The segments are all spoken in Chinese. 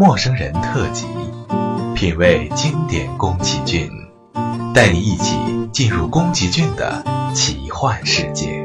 陌生人特辑，品味经典宫崎骏，带你一起进入宫崎骏的奇幻世界。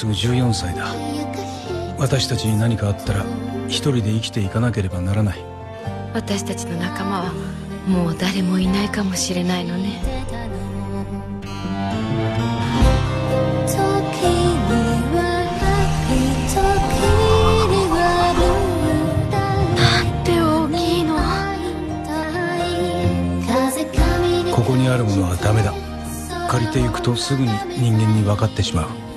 すぐ14歳だ。私たちに何かあったら一人で生きていかなければならない。私たちの仲間はもう誰もいないかもしれないのね。なんて大きいの。ここにあるものはダメだ。借りていくとすぐに人間に分かってしまう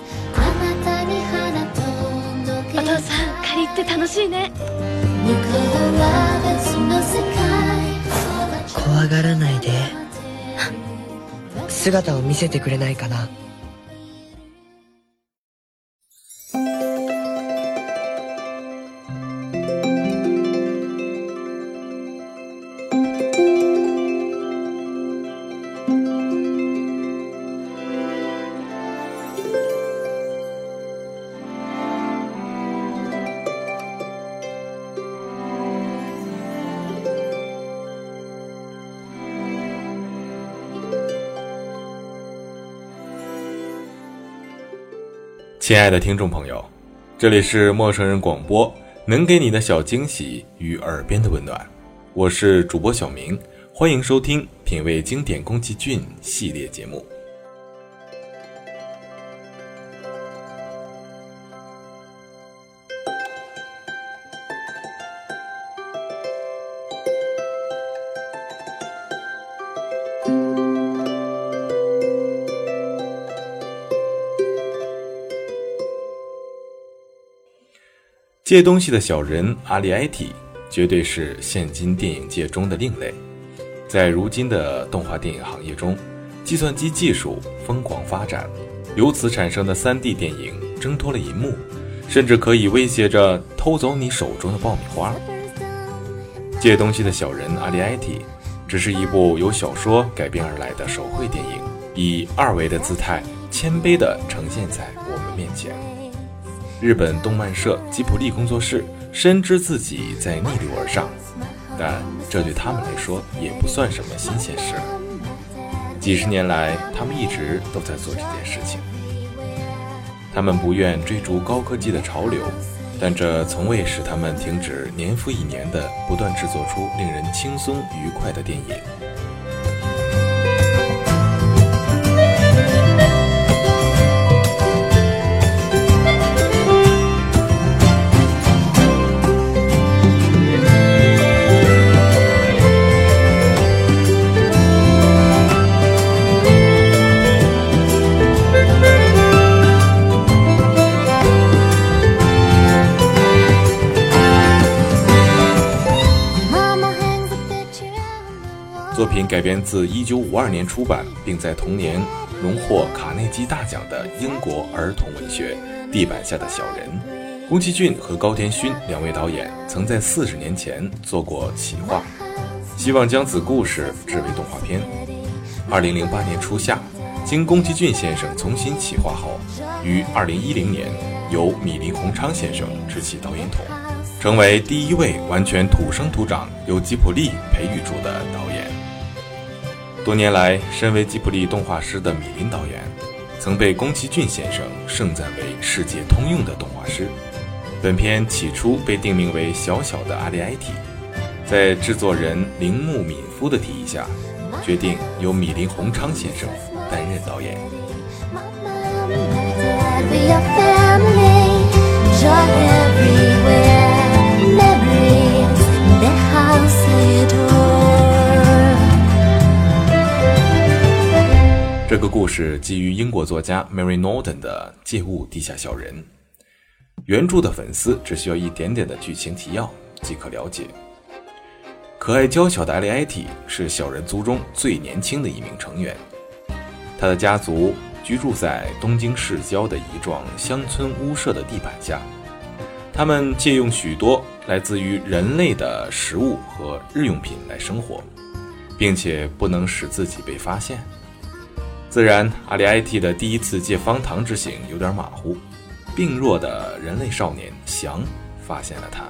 怖がらないで。姿を見せてくれないかな。亲爱的听众朋友，这里是陌生人广播，能给你的小惊喜与耳边的温暖，我是主播小明，欢迎收听品味经典宫崎骏系列节目。借东西的小人阿里埃提绝对是现今电影界中的另类。在如今的动画电影行业中，计算机技术疯狂发展，由此产生的 3D 电影挣脱了银幕，甚至可以威胁着偷走你手中的爆米花。借东西的小人阿里埃提只是一部由小说改编而来的手绘电影，以二维的姿态谦卑地呈现在我们面前。日本动漫社吉卜力工作室深知自己在逆流而上，但这对他们来说也不算什么新鲜事。几十年来，他们一直都在做这件事情。他们不愿追逐高科技的潮流，但这从未使他们停止年复一年的不断制作出令人轻松愉快的电影。品改编自1952年出版，并在同年荣获卡内基大奖的英国儿童文学《地板下的小人》。宫崎骏和高田勋两位导演曾在四十年前做过企划，希望将此故事制为动画片。2008年初夏，经宫崎骏先生重新企划后，于2010年由米林宏昌先生执起导演筒，成为第一位完全土生土长由吉卜力培育出的导演。多年来，身为吉卜力动画师的米林导演，曾被宫崎骏先生盛赞为世界通用的动画师。本片起初被定名为《小小的阿里埃提》，在制作人铃木敏夫的提议下，决定由米林宏昌先生担任导演。这个故事基于英国作家 Mary Norton 的《借物地下小人》，原著的粉丝只需要一点点的剧情提要即可了解。可爱娇小的阿里埃提是小人族中最年轻的一名成员。他的家族居住在东京市郊的一幢乡村屋舍的地板下，他们借用许多来自于人类的食物和日用品来生活，并且不能使自己被发现。自然，阿里埃提的第一次借方糖之行有点马虎，病弱的人类少年翔发现了他。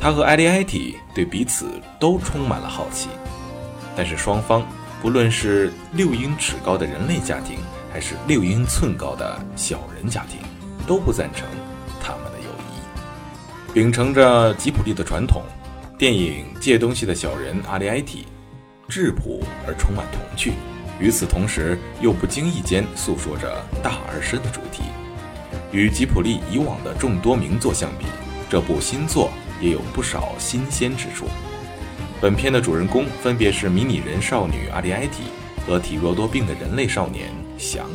他和艾利埃提对彼此都充满了好奇，但是双方不论是六英尺高的人类家庭，还是六英寸高的小人家庭，都不赞成他们的友谊。秉承着吉普力的传统，电影《借东西的小人》阿里埃提质朴而充满童趣，与此同时又不经意间诉说着大而深的主题。与吉普力以往的众多名作相比，这部新作。也有不少新鲜之处。本片的主人公分别是迷你人少女阿里埃提和体弱多病的人类少年翔。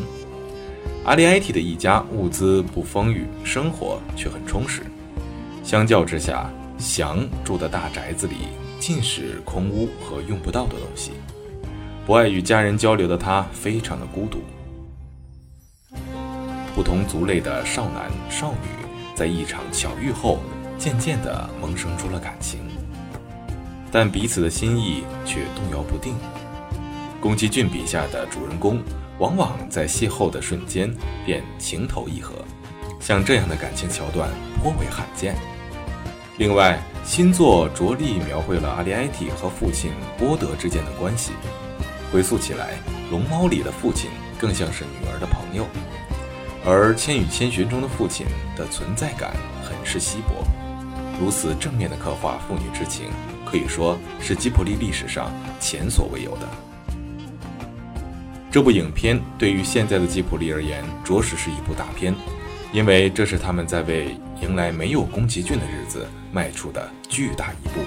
阿里埃提的一家物资不丰裕，生活却很充实。相较之下，翔住的大宅子里尽是空屋和用不到的东西。不爱与家人交流的他，非常的孤独。不同族类的少男少女在一场巧遇后。渐渐地萌生出了感情，但彼此的心意却动摇不定。宫崎骏笔下的主人公往往在邂逅的瞬间便情投意合，像这样的感情桥段颇为罕见。另外，新作着力描绘了阿里埃提和父亲波德之间的关系。回溯起来，《龙猫》里的父亲更像是女儿的朋友，而《千与千寻》中的父亲的存在感很是稀薄。如此正面的刻画父女之情，可以说是吉卜力历史上前所未有的。这部影片对于现在的吉卜力而言，着实是一部大片，因为这是他们在为迎来没有宫崎骏的日子迈出的巨大一步。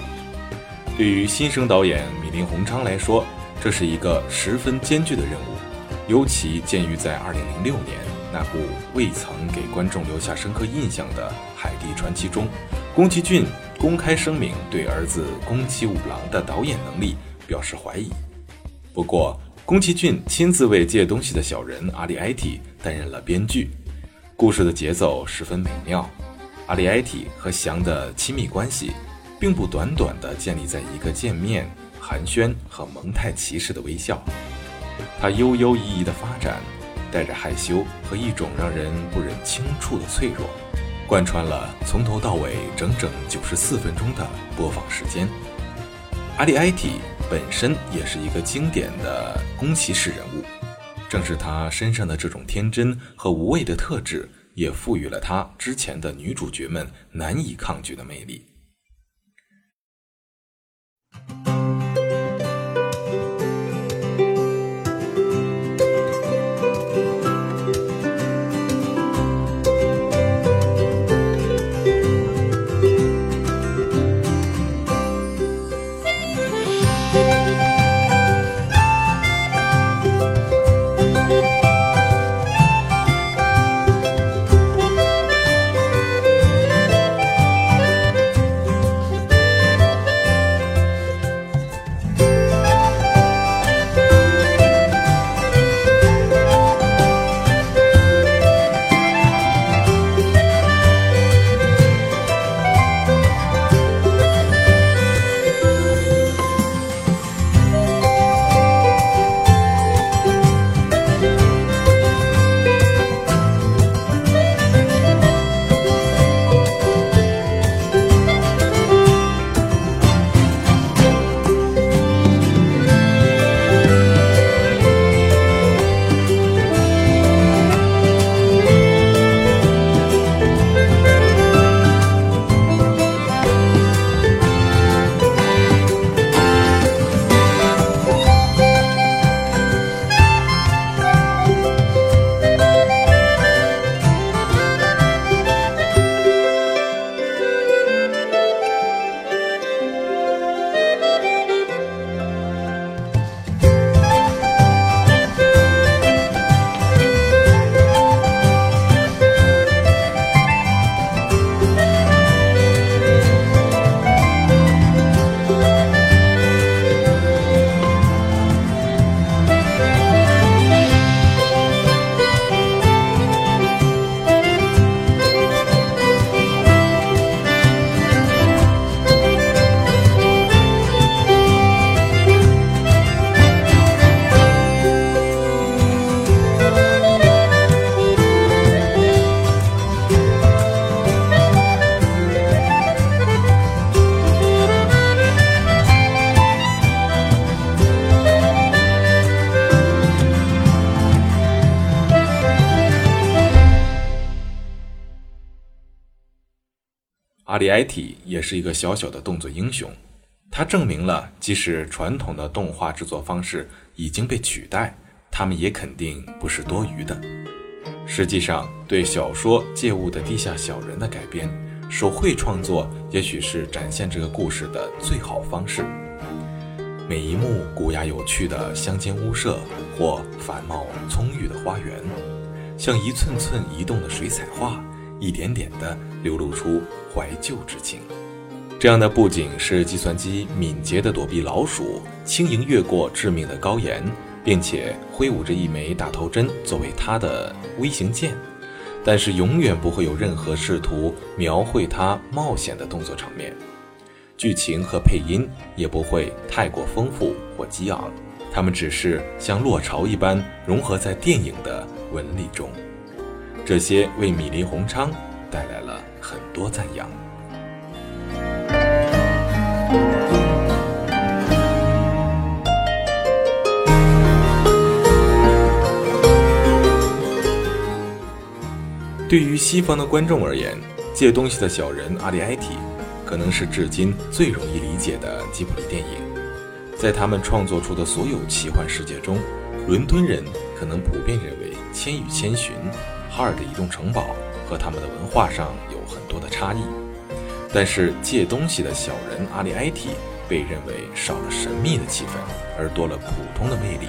对于新生导演米林宏昌来说，这是一个十分艰巨的任务，尤其鉴于在2006年那部未曾给观众留下深刻印象的《海底传奇》中。宫崎骏公开声明对儿子宫崎五郎的导演能力表示怀疑。不过，宫崎骏亲自为借东西的小人阿里埃提担任了编剧，故事的节奏十分美妙。阿里埃提和翔的亲密关系，并不短短的建立在一个见面寒暄和蒙太奇式的微笑，它悠悠逸逸的发展，带着害羞和一种让人不忍轻触的脆弱。贯穿了从头到尾整整九十四分钟的播放时间。阿里埃提本身也是一个经典的宫崎式人物，正是他身上的这种天真和无畏的特质，也赋予了他之前的女主角们难以抗拒的魅力。阿里埃提也是一个小小的动作英雄。他证明了，即使传统的动画制作方式已经被取代，他们也肯定不是多余的。实际上，对小说《借物的地下小人》的改编，手绘创作也许是展现这个故事的最好方式。每一幕古雅有趣的乡间屋舍或繁茂葱郁的花园，像一寸寸移动的水彩画，一点点地流露出怀旧之情。这样的不仅是计算机敏捷地躲避老鼠，轻盈越过致命的高岩，并且挥舞着一枚大头针作为它的微型剑，但是永远不会有任何试图描绘它冒险的动作场面。剧情和配音也不会太过丰富或激昂，它们只是像落潮一般融合在电影的纹理中。这些为米林宏昌带来了很多赞扬。对于西方的观众而言，借东西的小人阿里埃提，可能是至今最容易理解的吉卜力电影。在他们创作出的所有奇幻世界中，伦敦人可能普遍认为《千与千寻》、哈尔的移动城堡和他们的文化上有很多的差异。但是借东西的小人阿里埃提被认为少了神秘的气氛，而多了普通的魅力。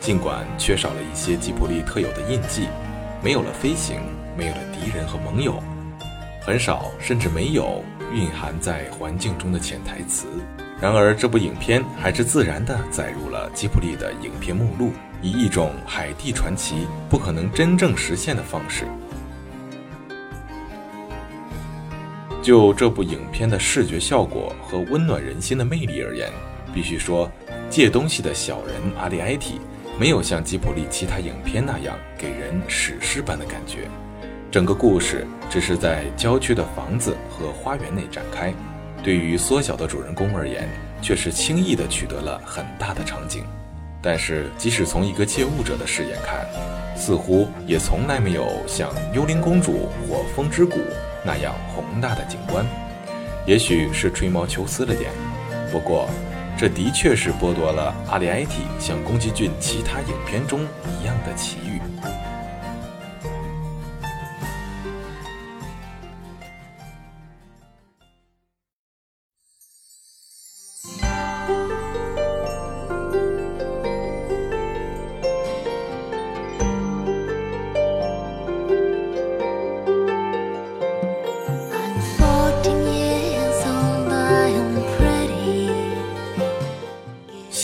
尽管缺少了一些吉卜力特有的印记，没有了飞行。没有了敌人和盟友，很少甚至没有蕴含在环境中的潜台词。然而，这部影片还是自然地载入了吉卜力的影片目录，以一种海蒂传奇不可能真正实现的方式。就这部影片的视觉效果和温暖人心的魅力而言，必须说，借东西的小人阿里埃提没有像吉卜力其他影片那样给人史诗般的感觉。整个故事只是在郊区的房子和花园内展开，对于缩小的主人公而言，却是轻易地取得了很大的场景。但是，即使从一个借物者的视野看，似乎也从来没有像《幽灵公主》或《风之谷》那样宏大的景观。也许是吹毛求疵了点，不过，这的确是剥夺了阿里埃提像宫崎骏其他影片中一样的奇遇。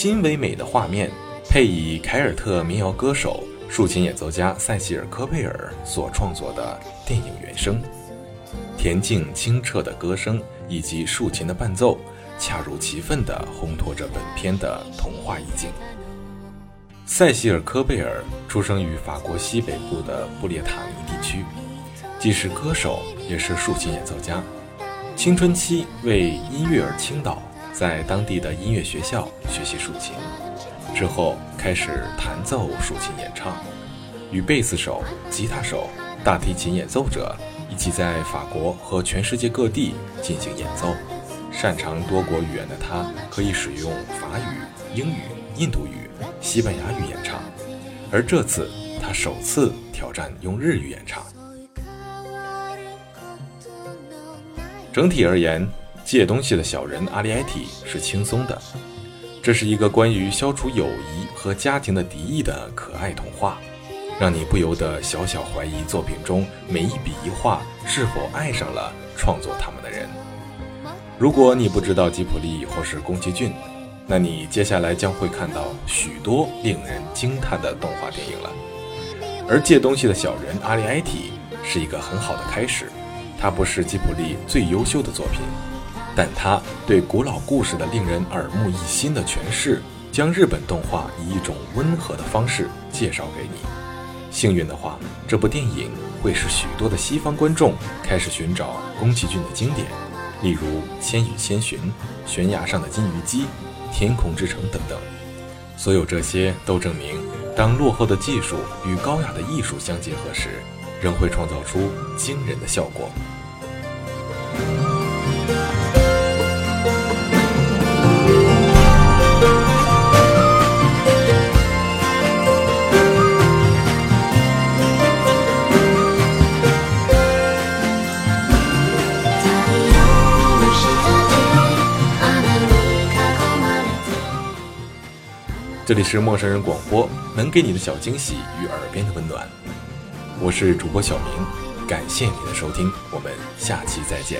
新唯美的画面，配以凯尔特民谣歌手、竖琴演奏家塞西尔·科贝尔所创作的电影原声，恬静清澈的歌声以及竖琴的伴奏，恰如其分地烘托着本片的童话意境。塞西尔·科贝尔出生于法国西北部的布列塔尼地区，既是歌手，也是竖琴演奏家。青春期为音乐而倾倒。在当地的音乐学校学习竖琴，之后开始弹奏竖琴演唱，与贝斯手、吉他手、大提琴演奏者一起在法国和全世界各地进行演奏。擅长多国语言的他，可以使用法语、英语、印度语、西班牙语演唱，而这次他首次挑战用日语演唱。整体而言。借东西的小人阿里埃提是轻松的，这是一个关于消除友谊和家庭的敌意的可爱童话，让你不由得小小怀疑作品中每一笔一画是否爱上了创作他们的人。如果你不知道吉卜力或是宫崎骏，那你接下来将会看到许多令人惊叹的动画电影了。而借东西的小人阿里埃提是一个很好的开始，它不是吉卜力最优秀的作品。但他对古老故事的令人耳目一新的诠释，将日本动画以一种温和的方式介绍给你。幸运的话，这部电影会使许多的西方观众开始寻找宫崎骏的经典，例如《千与千寻》《悬崖上的金鱼姬》《天空之城》等等。所有这些都证明，当落后的技术与高雅的艺术相结合时，仍会创造出惊人的效果。这里是陌生人广播，能给你的小惊喜与耳边的温暖。我是主播小明，感谢你的收听，我们下期再见。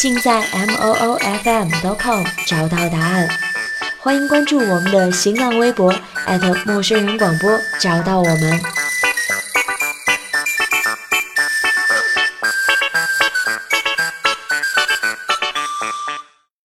尽在 m o o f m dot com 找到答案。欢迎关注我们的新浪微博艾特陌生人广播，找到我们。